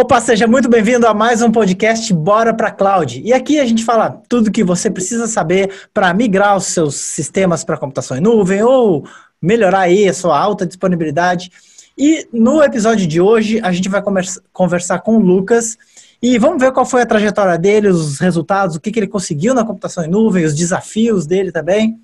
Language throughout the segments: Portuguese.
Opa, seja muito bem-vindo a mais um podcast Bora para Cloud. E aqui a gente fala tudo que você precisa saber para migrar os seus sistemas para computação em nuvem ou melhorar aí a sua alta disponibilidade. E no episódio de hoje a gente vai conversar com o Lucas e vamos ver qual foi a trajetória dele, os resultados, o que, que ele conseguiu na computação em nuvem, os desafios dele também.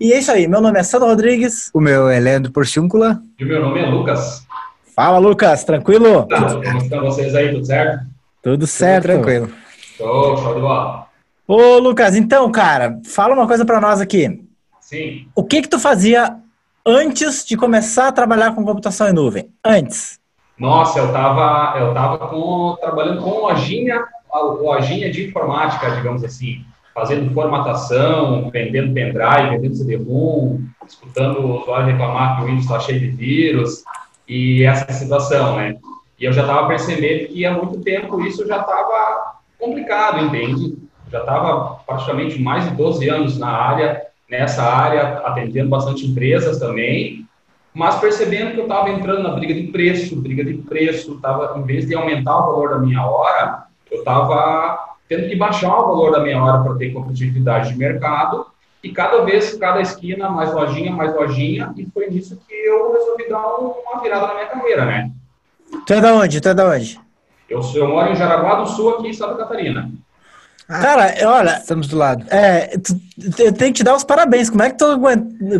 E é isso aí, meu nome é Sandro Rodrigues. O meu é Leandro Porciúncula. E o meu nome é Lucas. Fala, Lucas, tranquilo? Tá, como estão vocês aí, tudo certo? Tudo certo. Tudo tranquilo. Show, show de bola. Ô, Lucas, então, cara, fala uma coisa para nós aqui. Sim. O que que tu fazia antes de começar a trabalhar com computação em nuvem? Antes. Nossa, eu tava, eu tava com, trabalhando com lojinha, lojinha de informática, digamos assim, fazendo formatação, vendendo pendrive, vendendo CD-ROM, escutando o usuário reclamar que o Windows está cheio de vírus, e essa situação, né? E eu já estava percebendo que há muito tempo isso já estava complicado, entende? Já estava praticamente mais de 12 anos na área, nessa área, atendendo bastante empresas também, mas percebendo que eu estava entrando na briga de preço, briga de preço, tava, em vez de aumentar o valor da minha hora, eu estava tendo que baixar o valor da minha hora para ter competitividade de mercado e cada vez, cada esquina, mais lojinha, mais lojinha, e foi nisso que eu resolvi dar uma virada na minha carreira, né? Tu é da onde? Tu é da onde? Eu, eu moro em Jaraguá do Sul, aqui em Santa Catarina. Ah, Cara, olha. Estamos do lado. É, tu, eu tenho que te dar os parabéns. Como é que tu,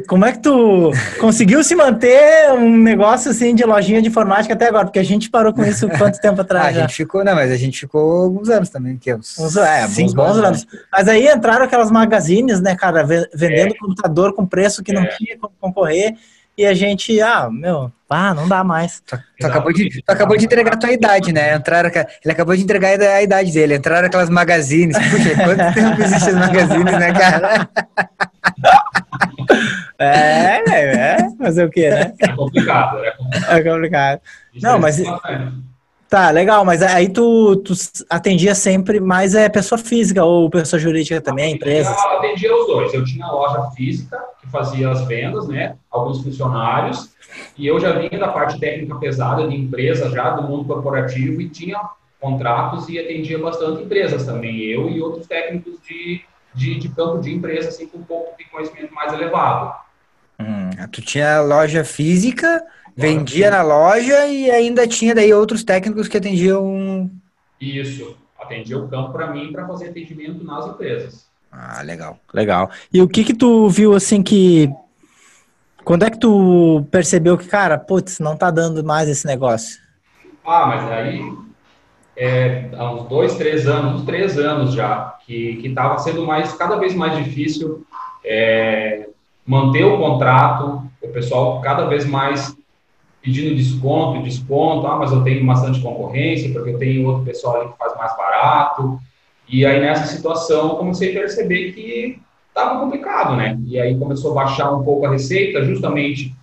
como é que tu conseguiu se manter um negócio assim de lojinha de informática até agora? Porque a gente parou com isso quanto tempo atrás? Ah, a gente ficou, não, mas a gente ficou alguns anos também, que uns, uns é, uns bons anos. anos. Mas aí entraram aquelas magazines, né, cara, vendendo é. computador com preço que não é. tinha como concorrer e a gente, ah, meu, ah, não dá mais. Tu, tu acabou, de, tu acabou de entregar a tua idade, né? Entraram, ele acabou de entregar a idade dele. Entraram aquelas magazines. Puxa, quanto tempo existem as magazines, né, cara? É, é, fazer o quê, né? É complicado, é complicado. É complicado. Não, mas... Tá, legal, mas aí tu, tu atendia sempre mais é pessoa física ou pessoa jurídica também, empresa? Eu atendia os dois. Eu tinha loja física, que fazia as vendas, né? Alguns funcionários, e eu já vinha da parte técnica pesada de empresa, já do mundo corporativo, e tinha contratos e atendia bastante empresas também, eu e outros técnicos de, de, de campo de empresa, assim, com um pouco de conhecimento mais elevado. Hum, tu tinha loja física Vendia na loja e ainda tinha daí outros técnicos que atendiam. Isso, atendia o campo para mim para fazer atendimento nas empresas. Ah, legal. Legal. E o que que tu viu assim que quando é que tu percebeu que, cara, putz, não tá dando mais esse negócio? Ah, mas aí é, há uns dois, três anos, uns três anos já, que estava sendo mais, cada vez mais difícil é, manter o contrato, o pessoal cada vez mais pedindo desconto, desconto, ah, mas eu tenho bastante concorrência, porque eu tenho outro pessoal ali que faz mais barato. E aí, nessa situação, eu comecei a perceber que estava complicado, né? E aí começou a baixar um pouco a receita, justamente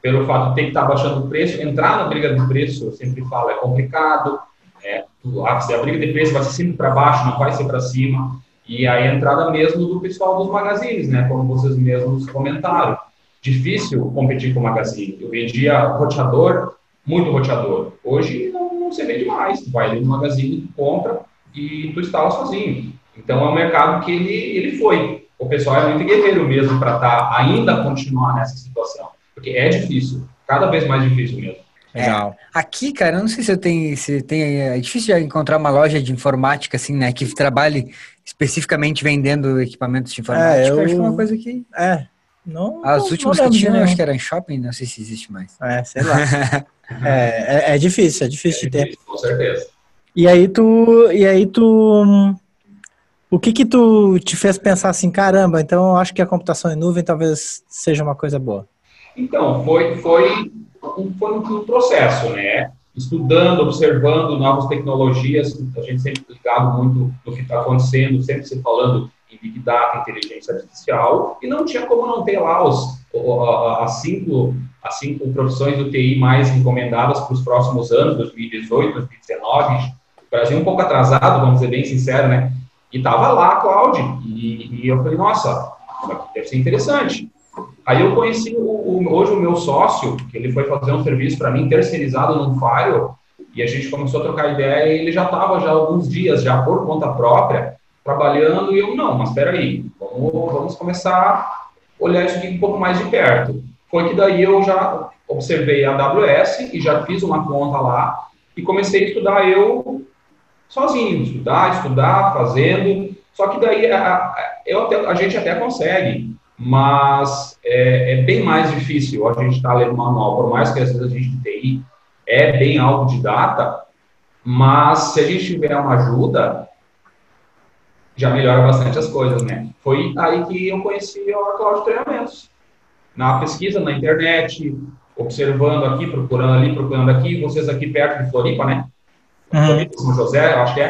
pelo fato de ter que estar tá baixando o preço. Entrar na briga de preço, eu sempre falo, é complicado. É, a briga de preço vai ser sempre para baixo, não vai ser para cima. E aí a entrada mesmo do pessoal dos magazines, né? Como vocês mesmos comentaram difícil competir com o Magazine. Eu vendia roteador, muito roteador. Hoje não, não se vende mais. Tu vai ali no Magazine, tu compra e tu instala sozinho. Então é um mercado que ele, ele foi. O pessoal é muito guerreiro mesmo para estar tá, ainda continuar nessa situação. Porque é difícil, cada vez mais difícil mesmo. Legal. É, aqui, cara, eu não sei se eu tenho, se tem, é difícil encontrar uma loja de informática assim, né, que trabalhe especificamente vendendo equipamentos de informática. É, eu, acho que é uma coisa que é, não, As últimas que tinha, eu acho que era em shopping, não sei se existe mais. É, sei lá. é, é, é, difícil, é difícil é de ter. Difícil, com certeza. E aí tu, e aí tu, o que que tu te fez pensar assim, caramba, então eu acho que a computação em nuvem talvez seja uma coisa boa? Então, foi, foi, um, foi um processo, né? Estudando, observando novas tecnologias, a gente sempre ligado muito no que está acontecendo, sempre se falando Big Data, inteligência artificial, e não tinha como não ter lá os, as, cinco, as cinco profissões do TI mais encomendadas para os próximos anos, 2018, 2019. O Brasil um pouco atrasado, vamos dizer bem sincero, né? E estava lá a Cloud, e, e, eu falei, nossa, deve ser interessante. Aí eu conheci o, o, hoje o meu sócio, que ele foi fazer um serviço para mim terceirizado no Firewall, e a gente começou a trocar ideia e ele já estava já alguns dias, já por conta própria, trabalhando, e eu, não, mas espera aí, vamos, vamos começar a olhar isso aqui um pouco mais de perto. Foi que daí eu já observei a AWS e já fiz uma conta lá e comecei a estudar eu sozinho, estudar, estudar, fazendo, só que daí a, eu até, a gente até consegue, mas é, é bem mais difícil a gente estar tá lendo manual, por mais que às vezes a gente de é bem autodidata, mas se a gente tiver uma ajuda, já melhora bastante as coisas, né? Foi aí que eu conheci a Cloud Treinamentos. Na pesquisa na internet, observando aqui, procurando ali, procurando aqui, vocês aqui perto de Floripa, né? Uhum. Floripa, São José, acho que é,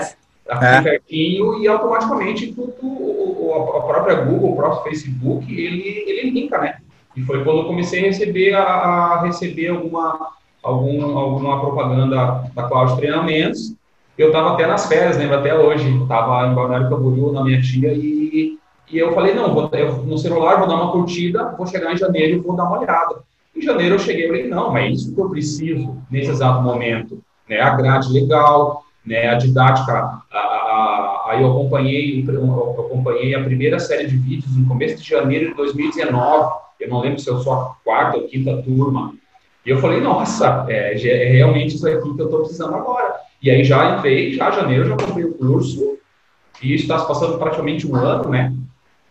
aqui é. pertinho, e automaticamente tudo, a própria Google, o próprio Facebook, ele, ele linka, né? E foi quando eu comecei a receber, a, a receber alguma, algum, alguma propaganda da Cloud Treinamentos. Eu estava até nas férias, lembro até hoje, estava em Balneário Camboriú na minha tia e, e eu falei, não, vou, eu, no celular vou dar uma curtida, vou chegar em janeiro e vou dar uma olhada. Em janeiro eu cheguei e falei, não, mas é isso que eu preciso nesse exato momento. Né? A grade legal, né? a didática, a, a, aí eu acompanhei, eu acompanhei a primeira série de vídeos no começo de janeiro de 2019, eu não lembro se eu sou a quarta ou quinta turma, e eu falei, nossa, é, é realmente isso aqui que eu estou precisando agora. E aí já entrei, já janeiro, já comprei o curso, e está se passando praticamente um ano, né?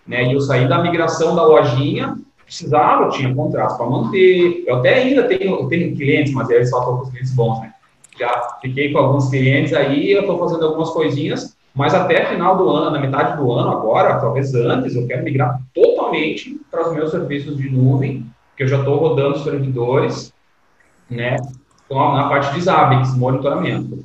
né? E eu saí da migração da lojinha, precisava, tinha contratos para manter, eu até ainda tenho, tenho clientes, mas aí só estou com clientes bons, né? Já fiquei com alguns clientes aí, eu estou fazendo algumas coisinhas, mas até final do ano, na metade do ano agora, talvez antes, eu quero migrar totalmente para os meus serviços de nuvem, que eu já estou rodando os servidores, né, na parte de Zabbix, monitoramento.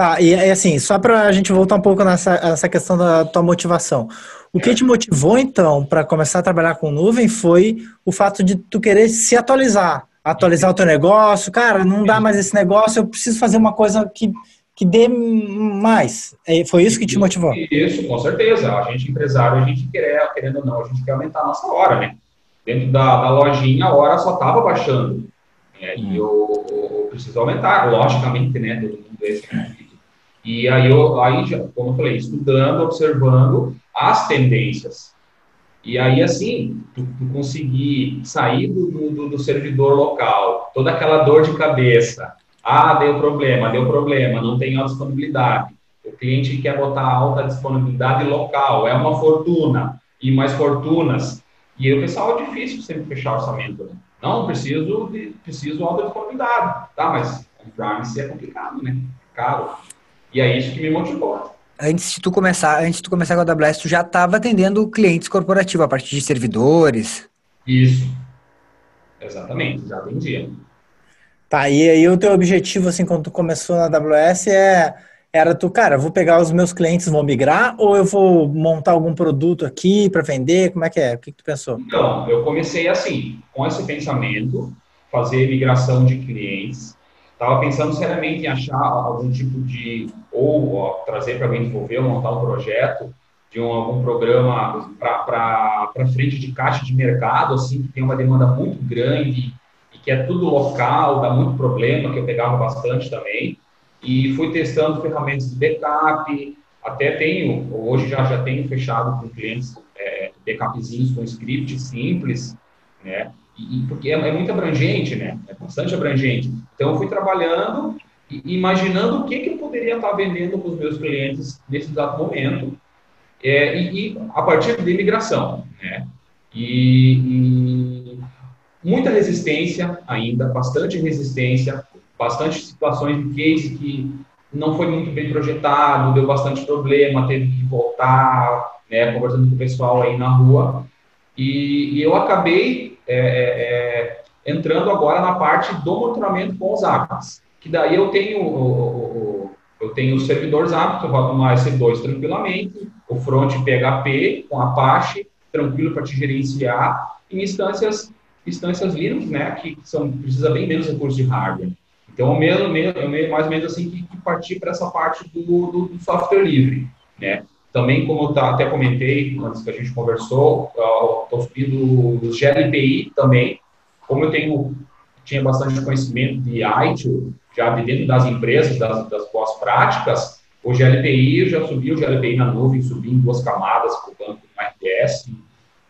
Tá, e, e assim, só para a gente voltar um pouco nessa essa questão da tua motivação. O que te motivou, então, para começar a trabalhar com nuvem foi o fato de tu querer se atualizar, atualizar o teu negócio. Cara, não dá mais esse negócio, eu preciso fazer uma coisa que, que dê mais. É, foi isso que te motivou? Isso, com certeza. A gente, empresário, a gente quer, querendo ou não, a gente quer aumentar a nossa hora, né? Dentro da, da lojinha, a hora só estava baixando. É, e eu, eu, preciso aumentar, logicamente, né? Todo mundo esse E aí, eu, aí já, como eu falei, estudando, observando as tendências. E aí, assim, tu, tu conseguir sair do, do, do, servidor local, toda aquela dor de cabeça. Ah, deu problema, deu problema, não tem alta disponibilidade. O cliente quer botar alta disponibilidade local, é uma fortuna, e mais fortunas. E o pessoal é difícil sempre fechar orçamento, né? Não, preciso de preciso alta disponibilidade. Tá, mas on-premise é complicado, né? Caro. E é isso que me motivou. Antes de tu começar, antes de tu começar com a AWS, tu já estava atendendo clientes corporativos a partir de servidores? Isso. Exatamente, já atendia. Tá, e aí o teu objetivo, assim, quando tu começou na AWS é era tu, cara, vou pegar os meus clientes, vou migrar ou eu vou montar algum produto aqui para vender? Como é que é? O que, que tu pensou? Então, eu comecei assim, com esse pensamento, fazer migração de clientes. Estava pensando seriamente em achar algum tipo de, ou ó, trazer para me envolver, ou montar um projeto de um, algum programa para frente de caixa de mercado, assim, que tem uma demanda muito grande e que é tudo local, dá muito problema, que eu pegava bastante também e fui testando ferramentas de backup, até tenho, hoje já, já tenho fechado com clientes é, backupzinhos com script simples, né? E, porque é, é, muito abrangente, né? É bastante abrangente. Então, eu fui trabalhando e imaginando o que, que eu poderia estar vendendo para os meus clientes nesse exato momento, é, e, e, a partir de migração, né? E, e muita resistência ainda, bastante resistência, bastante situações de case que não foi muito bem projetado, deu bastante problema, teve que voltar, né, conversando com o pessoal aí na rua. E, e eu acabei é, é, é entrando agora na parte do monitoramento com os apps, que daí eu tenho o, eu tenho o servidor Zap, que eu rodo no EC2 tranquilamente, o front PHP com Apache, tranquilo para te gerenciar, em instâncias instâncias Linux, né, que são precisa bem menos recursos de hardware. Então, meio, eu mais ou menos assim que, que partir para essa parte do, do, do, software livre, né? Também, como tá, até comentei antes que a gente conversou, estou subindo os GLPI também. Como eu tenho tinha bastante conhecimento de IT, já de dentro das empresas, das, das pós-práticas, o GLPI, eu já subi o GLPI na nuvem, subi em duas camadas para o banco no RTS,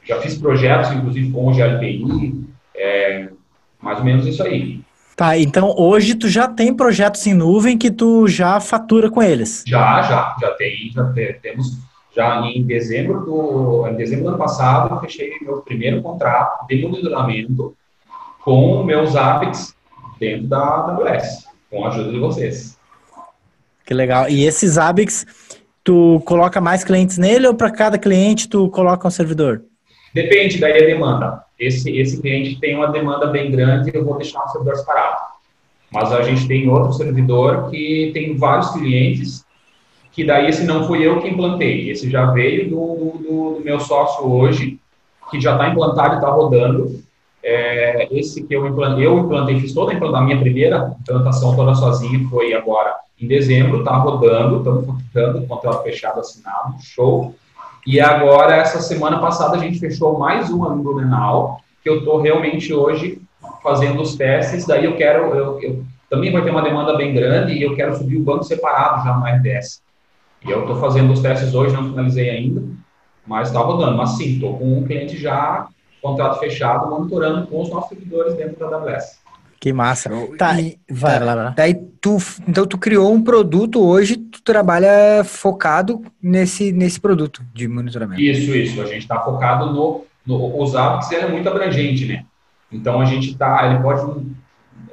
já fiz projetos, inclusive, com o GLPI, é, mais ou menos isso aí. Tá, então hoje tu já tem projetos em nuvem que tu já fatura com eles? Já, já, já tem, já temos, já em dezembro do, em dezembro do ano passado, eu fechei meu primeiro contrato de monitoramento com meus APICs dentro da AWS, com a ajuda de vocês. Que legal. E esses ABICs, tu coloca mais clientes nele ou para cada cliente tu coloca um servidor? Depende daí a demanda. Esse, esse cliente tem uma demanda bem grande, eu vou deixar um servidor separado. Mas a gente tem outro servidor que tem vários clientes, que daí esse não fui eu que implantei. Esse já veio do, do, do meu sócio hoje, que já está implantado e está rodando. É, esse que eu implantei, eu implantei, fiz toda a implantação, a minha primeira implantação toda sozinha foi agora em dezembro, está rodando, estamos faturando, contrato fechado assinado, show. E agora, essa semana passada, a gente fechou mais uma no Blumenau, que eu estou realmente hoje fazendo os testes. Daí eu quero, eu, eu, também vai ter uma demanda bem grande e eu quero subir o banco separado já no RDS. E eu estou fazendo os testes hoje, não finalizei ainda, mas está rodando. Mas sim, estou com um cliente já, contrato fechado, monitorando com os nossos servidores dentro da AWS. Que massa. Tá, e, vai, tá, lá, lá. Daí tu, então tu criou um produto hoje, tu trabalha focado nesse, nesse produto de monitoramento. Isso, isso. A gente está focado no, no os hábitos, ele é muito abrangente, né? Então a gente está, ele pode,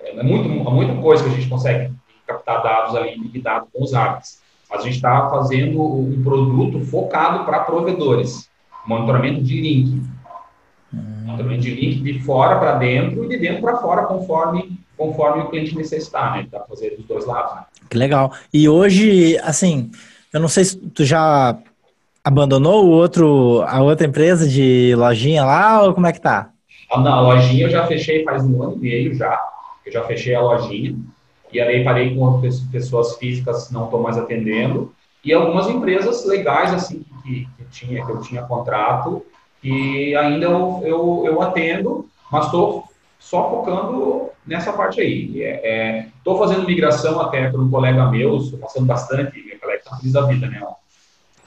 é muito, muita coisa que a gente consegue captar dados ali, data com os hábitos. Mas a gente está fazendo um produto focado para provedores, monitoramento de link. Monitoramento de link de fora para dentro e de dentro para fora, conforme, conforme o cliente necessitar, né? Dá para fazer dos dois lados, né? Que legal. E hoje, assim, eu não sei se tu já abandonou o outro, a outra empresa de lojinha lá ou como é que tá? Ah, não, a lojinha eu já fechei faz um ano e meio já. Eu já fechei a lojinha. E aí parei com pessoas físicas, não estou mais atendendo. E algumas empresas legais, assim, que, que, tinha, que eu tinha contrato, e ainda eu, eu, eu atendo, mas estou só focando nessa parte aí. Estou é, é, fazendo migração até para um colega meu, estou passando bastante, meu colega está feliz da vida, né?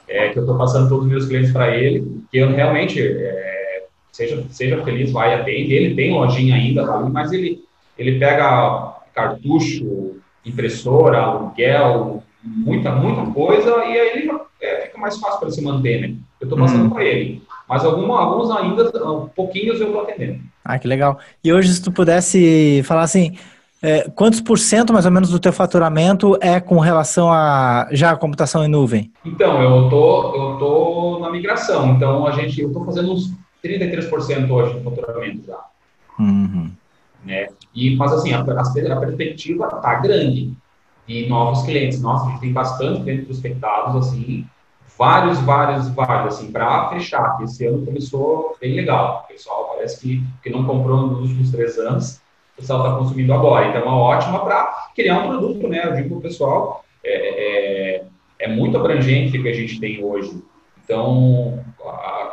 É, que eu estou passando todos os meus clientes para ele, que eu realmente, é, seja, seja feliz, vai, atende. Ele tem lojinha ainda, tá mas ele, ele pega cartucho, impressora, aluguel, muita, muita coisa, e aí ele é, fica mais fácil para se manter, né? Eu estou passando hum. para ele. Mas alguma, alguns ainda, pouquinhos eu estou atendendo. Ah, que legal. E hoje, se tu pudesse falar assim, é, quantos por cento mais ou menos do teu faturamento é com relação a já a computação em nuvem? Então, eu tô, eu tô na migração. Então, a gente, eu estou fazendo uns 33% hoje do faturamento já. Uhum. Né? E, mas assim, a, a, a perspectiva está grande de novos clientes. Nossa, a gente tem bastante clientes prospectados, assim, vários, vários, vários, assim, para fechar, que esse ano começou bem legal. O pessoal parece que, que não comprou nos últimos três anos, o pessoal está consumindo agora. Então, é uma ótima para criar um produto, né? Eu digo para o pessoal, é, é, é, muito abrangente o que a gente tem hoje. Então,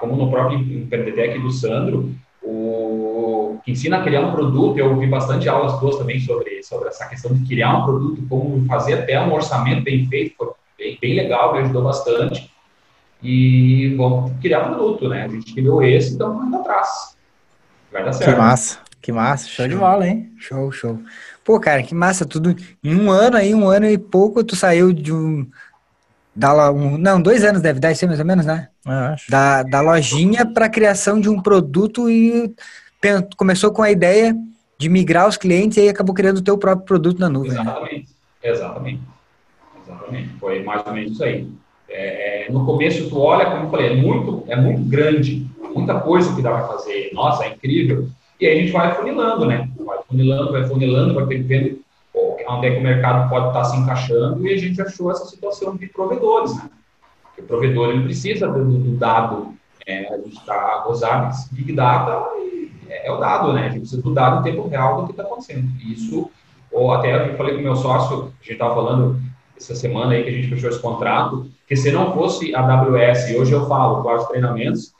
como no próprio Empretec do Sandro, o que ensina a criar um produto, eu ouvi bastante aulas suas também sobre, sobre essa questão de criar um produto, como fazer até um orçamento bem feito, bem, legal, me ajudou bastante e vamos criar produto, né? A gente criou esse, então vamos atrás. Vai dar certo. Que massa, que massa, show, show de bola, hein? Show, show. Pô, cara, que massa, tudo. Em um ano aí, um ano e pouco, tu saiu de um. Da, um não, dois anos deve dar isso mais ou menos, né? acho. Da, da lojinha para a criação de um produto e começou com a ideia de migrar os clientes e aí acabou criando o teu próprio produto na nuvem. Exatamente, né? exatamente. Exatamente. Foi mais ou menos isso aí. É, é, no começo, tu olha, como eu falei, é muito, é muito grande, muita coisa que dá para fazer. Nossa, é incrível. E aí a gente vai funilando, né? Vai funilando, vai funilando, vai vendo onde é que o mercado pode estar tá se encaixando e a gente achou essa situação de provedores, né? Porque o provedor ele precisa do, do dado, é, a gente está, hábitos, Big Data é, é, o dado, né? A gente precisa do dado em tempo real do que está acontecendo. Isso, ou até eu falei com o meu sócio, a gente estava falando essa semana aí que a gente fechou esse contrato, que se não fosse a AWS, hoje eu falo, vários treinamentos,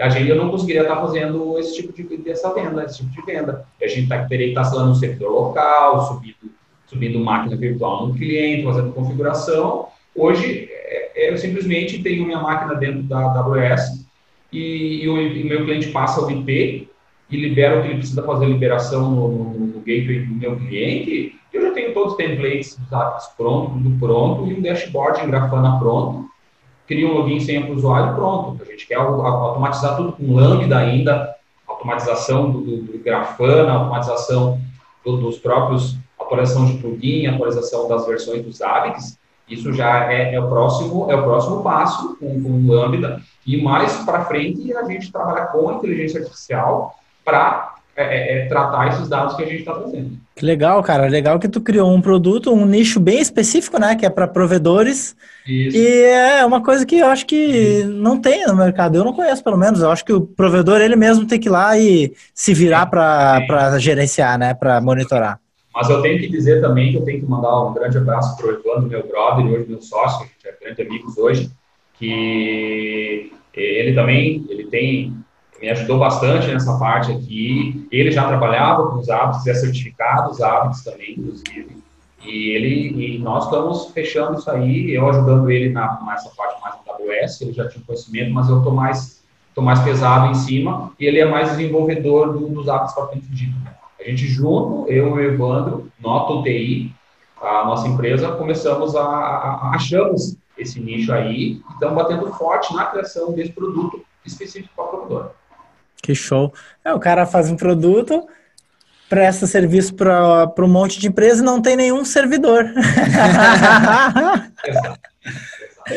a gente, eu não conseguiria estar fazendo esse tipo de dessa venda, esse tipo de venda. A gente tá, teria que estar instalando um servidor local, subindo, subindo máquina virtual no cliente, fazendo configuração. Hoje, é, é eu simplesmente tenho minha máquina dentro da AWS e, e, o, e meu cliente passa o IP e libera o que ele precisa fazer liberação no, no, no gateway do meu cliente. Eu já tenho todos os templates dos apps pronto, tudo pronto, e um dashboard em Grafana pronto cria um login sem o usuário pronto. A gente quer automatizar tudo com Lambda ainda, automatização do, do, do Grafana, automatização do, dos próprios, atualização de plugin, atualização das versões dos ABICs. Isso já é, é, o próximo é o próximo passo com, com Lambda. E mais para frente a gente trabalha com inteligência artificial para é, é, é, tratar esses dados que a gente está trazendo. Que legal, cara. Legal que tu criou um produto, um nicho bem específico, né? Que é para provedores. Isso. E é uma coisa que eu acho que não tem no mercado. Eu não conheço, pelo menos. Eu acho que o provedor ele mesmo tem que ir lá e se virar para gerenciar, né? Para monitorar. Mas eu tenho que dizer também que eu tenho que mandar um grande abraço para o Evandro, meu brother, e hoje meu sócio, que a gente é grande amigos hoje, que ele também ele tem me ajudou bastante nessa parte aqui. Ele já trabalhava com os hábitos, é certificado os hábitos também, inclusive. E ele e nós estamos fechando isso aí, eu ajudando ele na, nessa parte mais da AWS, ele já tinha conhecimento, mas eu estou mais, tô mais pesado em cima, e ele é mais desenvolvedor do, dos hábitos propriamente dito. A gente junto, eu e o Evandro, Nota UTI, a nossa empresa, começamos a, a, a achamos esse nicho aí, e estamos batendo forte na criação desse produto específico para o provedor. Que show. É, o cara faz um produto, presta serviço para um monte de empresa e não tem nenhum servidor.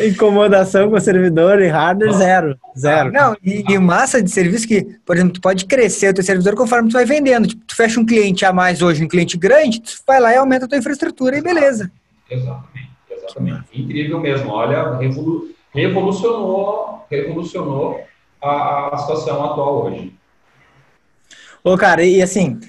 Incomodação com o servidor e hardware, zero. Zero. Não, e, e massa de serviço que, por exemplo, tu pode crescer o teu servidor conforme tu vai vendendo. Tipo, tu fecha um cliente a mais hoje, um cliente grande, tu vai lá e aumenta a tua infraestrutura e beleza. Exatamente, exatamente. Incrível mesmo. Olha, revolucionou, revolucionou a, a situação atual hoje. Ô, cara, e assim,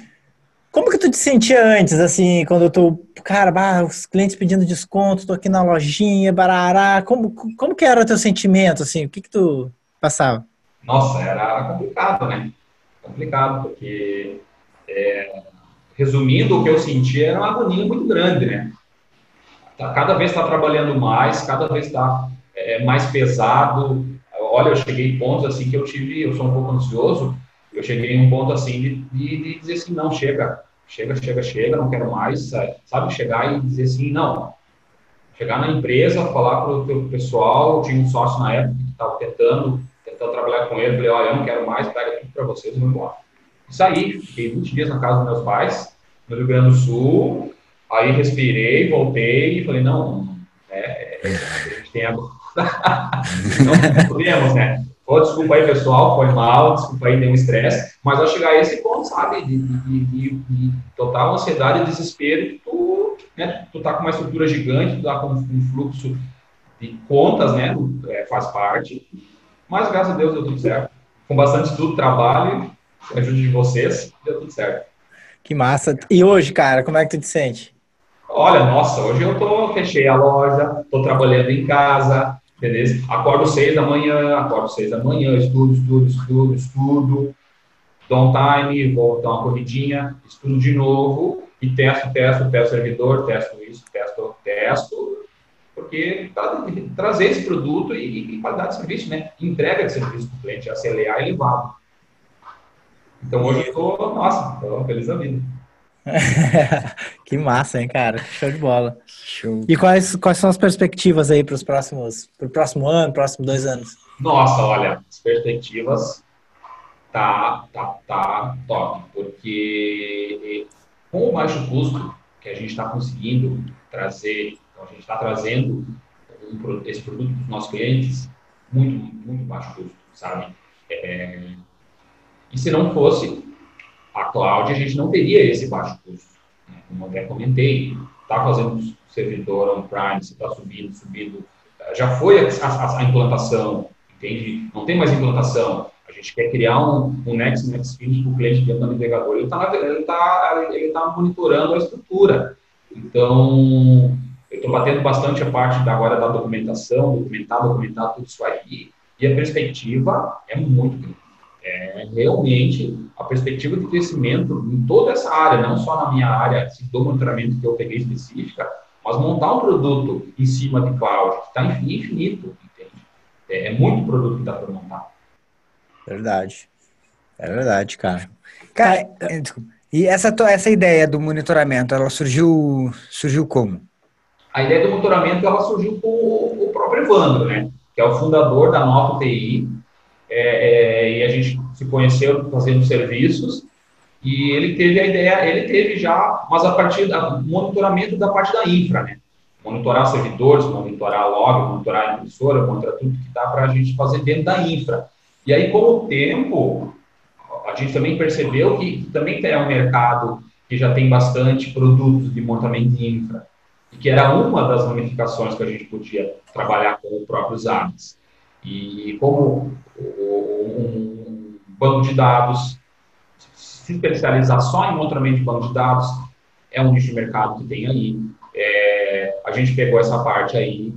como que tu te sentia antes, assim, quando tu, cara, bah, os clientes pedindo desconto, tô aqui na lojinha, barará, como, como que era o teu sentimento, assim, o que que tu passava? Nossa, era complicado, né? Complicado, porque, é, resumindo, o que eu sentia era uma agonia muito grande, né? Tá, cada vez está trabalhando mais, cada vez está é, mais pesado, olha, eu cheguei em pontos assim que eu tive, eu sou um pouco ansioso, eu cheguei em um ponto assim de, de, de dizer assim, não, chega, chega, chega, chega, não quero mais, sabe, chegar e dizer assim, não, chegar na empresa, falar para o pessoal, tinha um sócio na época que estava tentando, tentando trabalhar com ele, falei, olha, eu não quero mais, pega tudo para vocês e vou embora. Saí, fiquei 20 dias na casa dos meus pais, no Rio Grande do Sul, aí respirei, voltei e falei, não, é, a gente tem agora não podemos, né? Oh, desculpa aí, pessoal, foi mal, desculpa aí, deu um estresse, mas ao chegar a esse ponto, sabe, de, de, de, de total ansiedade e desespero, tu, né, tu tá com uma estrutura gigante, tu tá com um fluxo de contas, né, é, faz parte, mas graças a Deus deu tudo certo. Com bastante estudo, trabalho, ajuda de vocês, deu tudo certo. Que massa. E hoje, cara, como é que tu te sente? Olha, nossa, hoje eu tô, fechei a loja, tô trabalhando em casa, beleza? Acordo seis da manhã, acordo seis da manhã, estudo, estudo, estudo, estudo, dou um time, vou dar uma corridinha, estudo de novo e testo, testo, testo servidor, testo isso, testo, testo, porque para trazer esse produto e, e, qualidade de serviço, né? Entrega de serviço para o cliente, acelerar elevado. Então hoje eu estou, nossa, estou feliz da vida. que massa, hein, cara? Show de bola. Show. E quais, quais são as perspectivas aí para os próximos, para o próximo ano, próximos dois anos? Nossa, olha, as perspectivas tá, tá, tá top, porque com o baixo custo que a gente está conseguindo trazer, então a gente está trazendo esse produto para os nossos clientes, muito, muito baixo custo, sabe? É, e se não fosse a cloud, a gente não teria esse baixo custo. Né? Como até comentei, está fazendo servidor on-prime, você está subindo, subindo. Já foi a, a, a, implantação, entende? Não tem mais implantação. A gente quer criar um, um Next, Next Feed para o cliente dentro do navegador. Ele está ele tá, ele tá monitorando a estrutura. Então, eu estou batendo bastante a parte da, agora da documentação, documentar, documentar tudo isso aí, E a perspectiva é muito grande. É realmente a perspectiva de crescimento em toda essa área, não só na minha área assim, do monitoramento que eu peguei específica, mas montar um produto em cima de cloud que está infinito, entende? É, é muito produto que dá para montar. Verdade. É verdade, cara. Cara, é. E essa, essa ideia do monitoramento, ela surgiu, surgiu como? A ideia do monitoramento, ela surgiu com o, próprio Evandro, né? Que é o fundador da Nova TI. É, é, e a gente se conheceu fazendo serviços. E ele teve a ideia, ele teve já, mas a partir do monitoramento da parte da infra, né? Monitorar servidores, monitorar log, monitorar a impressora, monitorar tudo que dá para a gente fazer dentro da infra. E aí, com o tempo, a gente também percebeu que também é um mercado que já tem bastante produtos de montamento de infra, e que era uma das ramificações que a gente podia trabalhar com os próprios AMS. E como um banco de dados se especializar só em montamento de banco de dados é um nicho de mercado que tem aí. É, a gente pegou essa parte aí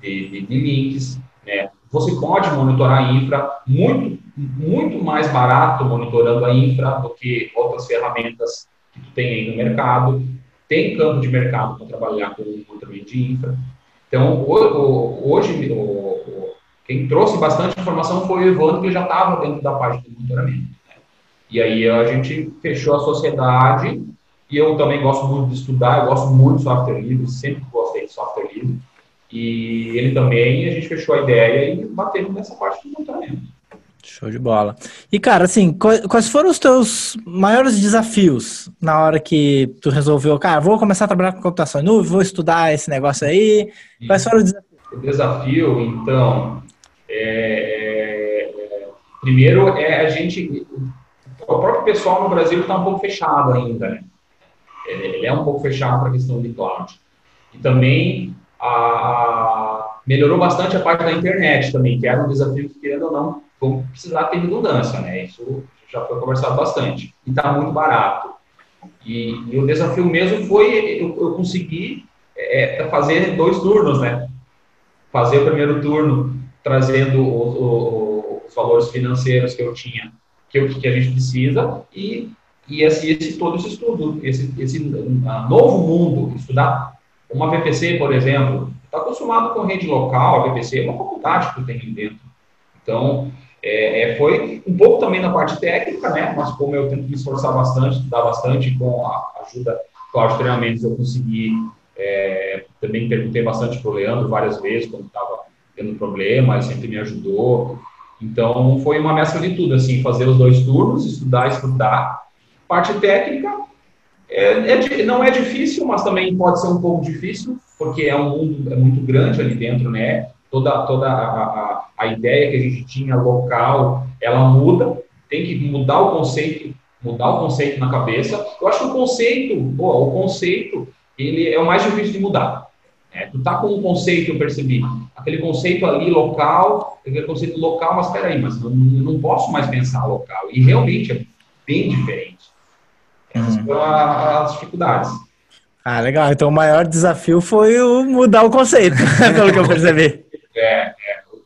de, de, de links, né? Você pode monitorar a infra muito, muito mais barato monitorando a infra do que outras ferramentas que tu tem aí no mercado. Tem campo de mercado para trabalhar com monitoramento de infra. Então, hoje, quem trouxe bastante informação foi o Evandro, que já estava dentro da parte do monitoramento. Né? E aí a gente fechou a sociedade, e eu também gosto muito de estudar, eu gosto muito de software livre, sempre gostei de software livre. E ele também, a gente fechou a ideia e batemos nessa parte do monitoramento. Show de bola. E, cara, assim, quais foram os teus maiores desafios na hora que tu resolveu, cara, vou começar a trabalhar com computação em nuvem, vou estudar esse negócio aí? Quais foram os desafios? O desafio, então, é, é, primeiro é a gente, o próprio pessoal no Brasil está um pouco fechado ainda, né? Ele é um pouco fechado para a questão de cloud. E também a, melhorou bastante a parte da internet também, que era um desafio que, querendo ou não, vamos precisar ter redundância, né? Isso já foi conversado bastante. E está muito barato. E, e, o desafio mesmo foi eu, eu conseguir é, é, fazer dois turnos, né? Fazer o primeiro turno trazendo os, valores financeiros que eu tinha, que, que a gente precisa, e, e esse, esse todo esse estudo, esse, esse novo mundo, estudar uma VPC, por exemplo, está acostumado com rede local, a VPC é uma faculdade que tem dentro. Então, é, é, foi um pouco também na parte técnica, né? Mas como eu tento me esforçar bastante, estudar bastante com a ajuda Cláudio Treinamentos, eu consegui é, também perguntei bastante para o Leandro várias vezes quando estava tendo problema, ele sempre me ajudou. Então, foi uma mescla de tudo, assim, fazer os dois turnos, estudar, estudar. Parte técnica, é, é, não é difícil, mas também pode ser um pouco difícil, porque é um mundo é muito grande ali dentro, né? Toda, toda a, a, a ideia que a gente tinha local, ela muda, tem que mudar o conceito, mudar o conceito na cabeça. Eu acho que o conceito, pô, o conceito, ele é o mais difícil de mudar. É, tu tá com um conceito, eu percebi, aquele conceito ali local, aquele conceito local, mas peraí, mas eu não, não posso mais pensar local. E realmente é bem diferente. Essas uhum. foram as dificuldades. Ah, legal. Então o maior desafio foi o mudar o conceito, pelo que eu percebi. É, é.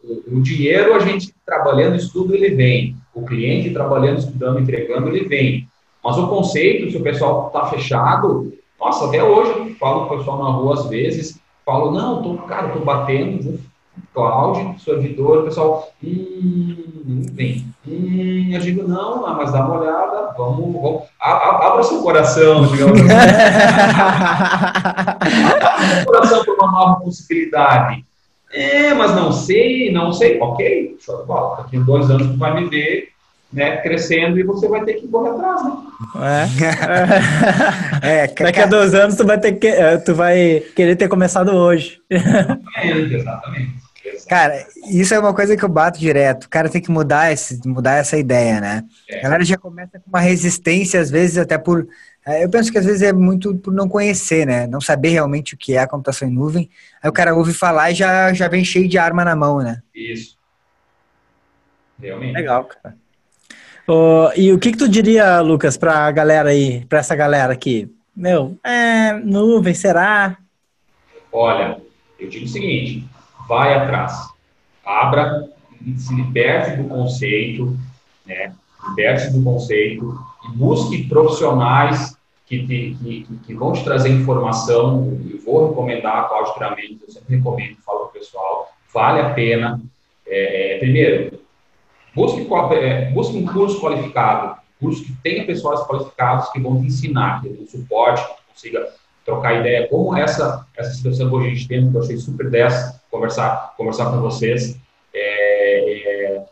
O, o, dinheiro, a gente trabalhando, estudo, ele vem. O cliente trabalhando, estudando, entregando, ele vem. Mas o conceito, se o pessoal está fechado, nossa, até hoje eu falo com o pessoal na rua às vezes, falo, não, tô, cara, tô batendo, cloud, servidor, o pessoal, hum, não vem. Hum, eu digo, não, mas dá uma olhada, vamos, vamos abra seu coração, digamos assim. abra seu coração para uma nova possibilidade. É, mas não sei, não sei. Ok, show de bola. Daqui a dois anos tu vai me ver né, crescendo e você vai ter que correr atrás, né? É. é Daqui a dois anos tu vai ter que, eh, tu vai querer ter começado hoje. Exatamente, exatamente. Cara, isso é uma coisa que eu bato direto. O cara tem que mudar, esse, mudar essa ideia, né? É. A galera já começa com uma resistência, às vezes até por. É, eu penso que às vezes é muito por não conhecer, né? Não saber realmente o que é a computação em nuvem. Aí o cara ouve falar e já, já vem cheio de arma na mão, né? Isso. Realmente. Legal, cara. Oh, e o que, que tu diria, Lucas, pra galera aí, pra essa galera aqui? Meu, é, nuvem, será? Olha, eu digo o seguinte, vai atrás. Abra se liberte do conceito, né? liberte do conceito e busque profissionais que, te, que, que, vão te trazer informação. Eu vou recomendar a Cláudio Treinamentos, eu sempre recomendo, falo para o pessoal, vale a pena. É, primeiro, busque, é, busque um curso qualificado, curso que tenha pessoas qualificadas que vão te ensinar, que dê um suporte, que consiga trocar ideia, como essa, essa situação que a gente tem, que eu achei super dessa, conversar, conversar com vocês. É, é,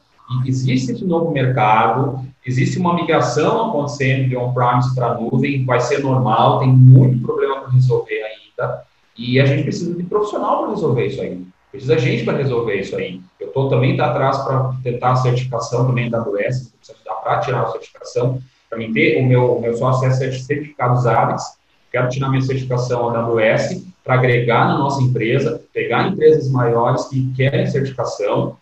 existe esse novo mercado, existe uma migração acontecendo de on-premise para nuvem, vai ser normal, tem muito problema para resolver ainda, e a gente precisa de profissional para resolver isso aí. Precisa gente para resolver isso aí. Eu estou também tá atrás para tentar a certificação também da AWS, precisa ajudar para tirar a certificação, para mim ter o meu, meu sócio é certificados hábitos, quero tirar minha certificação AWS para agregar na nossa empresa, pegar empresas maiores que querem certificação,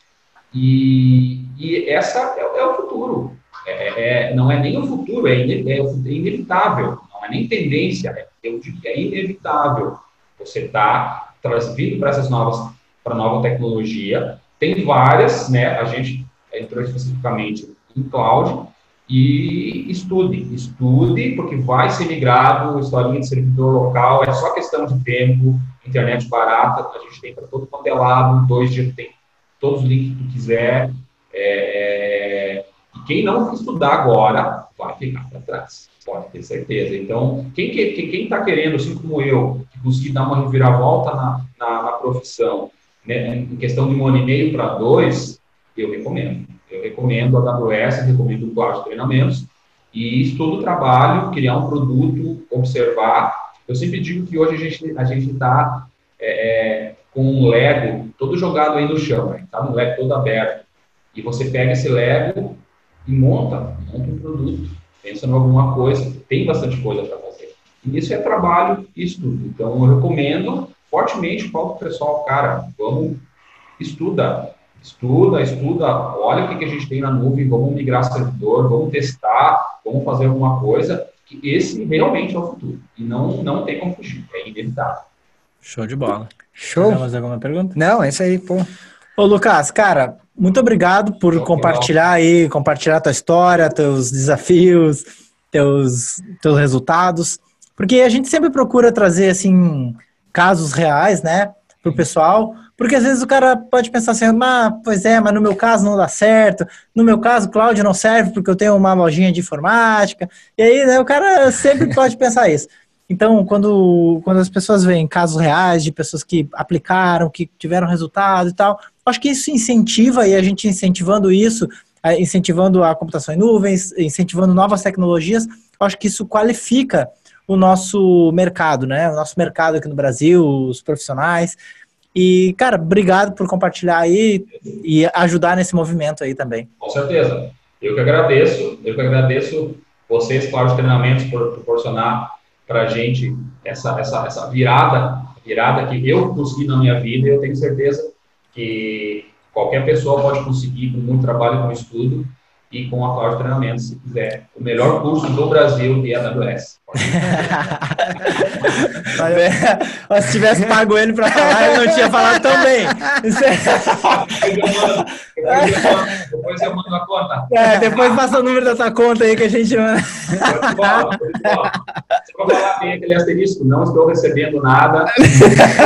e, e essa é, é, o futuro. É, é, não é nem o futuro, é, é, é inevitável, não é nem tendência, é, eu digo que é inevitável. Você está vindo para essas novas, para nova tecnologia, tem várias, né? A gente entrou especificamente em cloud, e estude, estude, porque vai ser migrado, historinha de servidor local, é só questão de tempo, internet barata, a gente tem para todo quanto é lado, dois dias tem todos os links que tu quiser, é, e quem não estudar agora, vai ficar para trás, pode ter certeza. Então, quem está querendo, assim como eu, que conseguir dar uma reviravolta na, na, na profissão, né, em questão de um ano e meio para dois, eu recomendo eu recomendo a AWS, recomendo o Cloud Treinamentos e estudo o trabalho, criar um produto, observar. Eu sempre digo que hoje a gente a gente está é, é, com um Lego todo jogado aí no chão, está né? um Lego todo aberto. E você pega esse Lego e monta, monta um produto, pensa em alguma coisa, tem bastante coisa para fazer. E isso é trabalho e estudo. Então eu recomendo fortemente, falo para o pessoal, cara, vamos estuda, Estuda, estuda, olha o que, que a gente tem na nuvem, vamos migrar servidor, vamos testar, vamos fazer alguma coisa, que esse realmente é o futuro. E não, não tem como fugir, é inevitável. Show de bola. Show. Quer fazer alguma pergunta? Não, é isso aí, pô. Ô, Lucas, cara, muito obrigado por okay, compartilhar aí, compartilhar tua história, teus desafios, teus, teus resultados. Porque a gente sempre procura trazer, assim, casos reais, né, pro pessoal porque às vezes o cara pode pensar assim, ah, pois é, mas no meu caso não dá certo, no meu caso Cláudio não serve porque eu tenho uma lojinha de informática, e aí né, o cara sempre pode pensar isso. Então, quando, quando as pessoas veem casos reais de pessoas que aplicaram, que tiveram resultado e tal, acho que isso incentiva, e a gente incentivando isso, incentivando a computação em nuvens, incentivando novas tecnologias, acho que isso qualifica o nosso mercado, né? O nosso mercado aqui no Brasil, os profissionais. E, cara, obrigado por compartilhar aí e ajudar nesse movimento aí também. Com certeza. Eu que agradeço, eu que agradeço vocês, Cláudio Treinamentos, por proporcionar para a gente essa, essa, essa virada, virada que eu consegui na minha vida e eu tenho certeza que qualquer pessoa pode conseguir com muito trabalho, com estudo, e com a Cloud Treinamento, se quiser. O melhor curso do Brasil de AWS. se tivesse pago ele para falar, ele não tinha falado tão bem. depois, eu mando, a conta. É, depois passa o número dessa conta aí que a gente manda. Só para falar, tem aquele asterisco, não estou recebendo nada,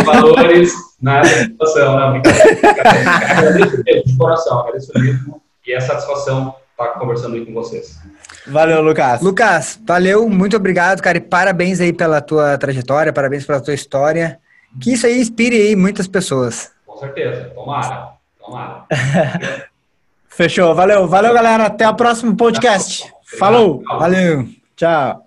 valores, nada de situação. Não, agradeço mesmo, de coração, agradeço mesmo. E é satisfação estar conversando aí com vocês. Valeu, Lucas. Lucas, valeu, muito obrigado, cara, e parabéns aí pela tua trajetória, parabéns pela tua história. Que isso aí inspire aí muitas pessoas. Com certeza, tomara, tomara. Fechou, valeu, valeu, galera. Até o próximo podcast. Falou, valeu, tchau.